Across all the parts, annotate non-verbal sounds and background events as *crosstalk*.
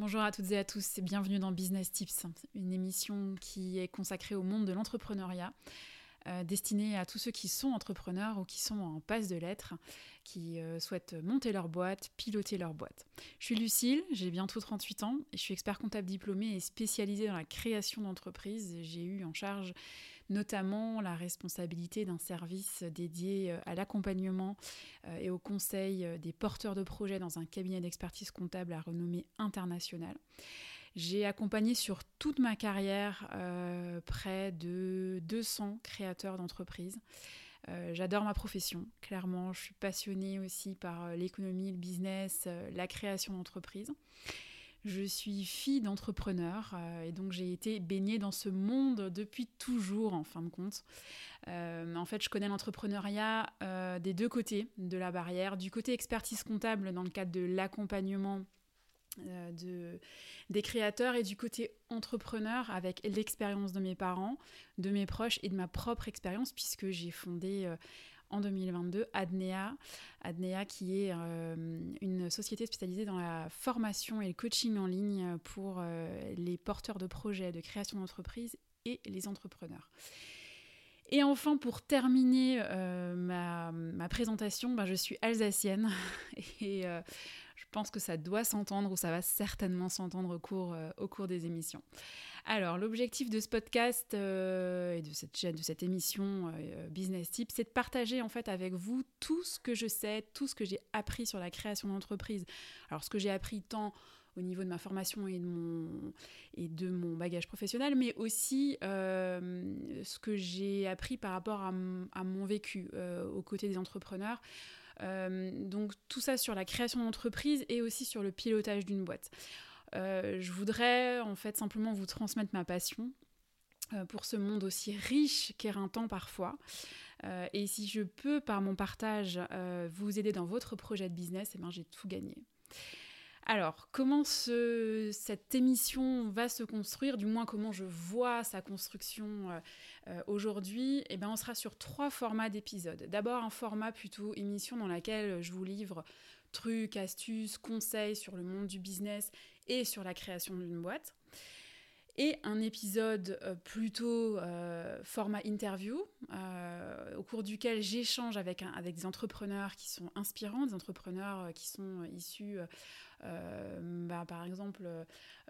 Bonjour à toutes et à tous et bienvenue dans Business Tips, une émission qui est consacrée au monde de l'entrepreneuriat, euh, destinée à tous ceux qui sont entrepreneurs ou qui sont en passe de l'être, qui euh, souhaitent monter leur boîte, piloter leur boîte. Je suis Lucille, j'ai bientôt 38 ans et je suis expert comptable diplômé et spécialisée dans la création d'entreprises. J'ai eu en charge notamment la responsabilité d'un service dédié euh, à l'accompagnement euh, et au conseil euh, des porteurs de projets dans un cabinet d'expertise comptable à renommée internationale. J'ai accompagné sur toute ma carrière près de 200 créateurs d'entreprises. J'adore ma profession, clairement. Je suis passionnée aussi par l'économie, le business, la création d'entreprises. Je suis fille d'entrepreneur euh, et donc j'ai été baignée dans ce monde depuis toujours en fin de compte. Euh, en fait, je connais l'entrepreneuriat euh, des deux côtés de la barrière. Du côté expertise comptable dans le cadre de l'accompagnement de, des créateurs et du côté entrepreneur avec l'expérience de mes parents, de mes proches et de ma propre expérience puisque j'ai fondé en 2022 Adnea, Adnea qui est euh, une société spécialisée dans la formation et le coaching en ligne pour euh, les porteurs de projets de création d'entreprise et les entrepreneurs. Et enfin, pour terminer euh, ma, présentation, ben, je suis alsacienne *laughs* et je pense que ça doit s'entendre ou ça va certainement s'entendre au cours, cours des émissions. Alors, l'objectif de ce podcast euh, et de cette émission euh, Business Tips, c'est de partager en fait avec vous tout ce que je sais, tout ce que j'ai appris sur la création d'entreprise. Alors, ce que j'ai appris tant au niveau de ma formation et de mon, bagage professionnel, mais aussi euh, ce que j'ai appris par rapport à mon vécu aux côtés des entrepreneurs. Donc tout ça sur la création d'entreprise et aussi sur le pilotage d'une boîte. Euh, je voudrais en fait simplement vous transmettre ma passion euh, pour ce monde aussi riche qu'éreintant parfois. Euh, et si je peux, par mon partage, vous aider dans votre projet de business, eh ben, j'ai tout gagné. Alors, comment cette émission va se construire, du moins comment je vois sa construction aujourd'hui eh ben, On sera sur trois formats d'épisodes. D'abord, un format plutôt émission dans laquelle je vous livre trucs, astuces, conseils sur le monde du business et sur la création d'une boîte. Et un épisode euh, plutôt euh, format interview, euh, au cours duquel j'échange avec, avec des entrepreneurs qui sont inspirants, des entrepreneurs qui sont issus, bah, par exemple,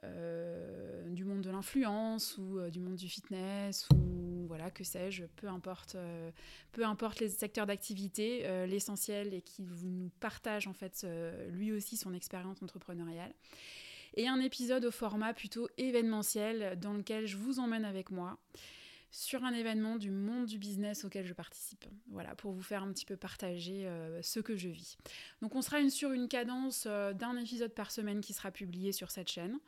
du monde de l'influence ou du monde du fitness ou voilà, que sais-je, peu importe, peu importe les secteurs d'activité, l'essentiel est qu'il nous partage en fait lui aussi son expérience entrepreneuriale et un épisode au format plutôt événementiel dans lequel je vous emmène avec moi sur un événement du monde du business auquel je participe. Voilà, pour vous faire un petit peu partager euh, ce que je vis. Donc on sera sur une cadence euh, d'un épisode par semaine qui sera publié sur cette chaîne.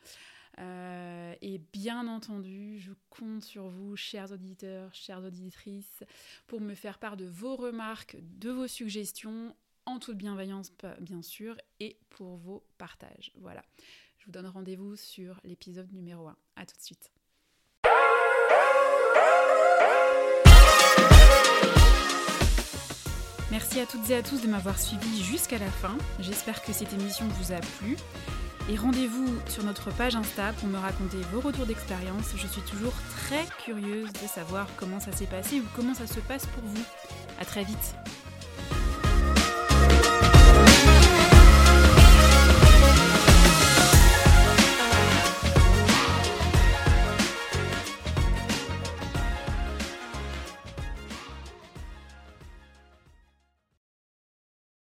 Euh, et bien entendu, je compte sur vous, chers auditeurs, chères auditrices, pour me faire part de vos remarques, de vos suggestions, en toute bienveillance bien sûr, et pour vos partages. Voilà. Vous donne rendez-vous sur l'épisode numéro 1. A tout de suite. Merci à toutes et à tous de m'avoir suivi jusqu'à la fin. J'espère que cette émission vous a plu. Et rendez-vous sur notre page Insta pour me raconter vos retours d'expérience. Je suis toujours très curieuse de savoir comment ça s'est passé ou comment ça se passe pour vous. A très vite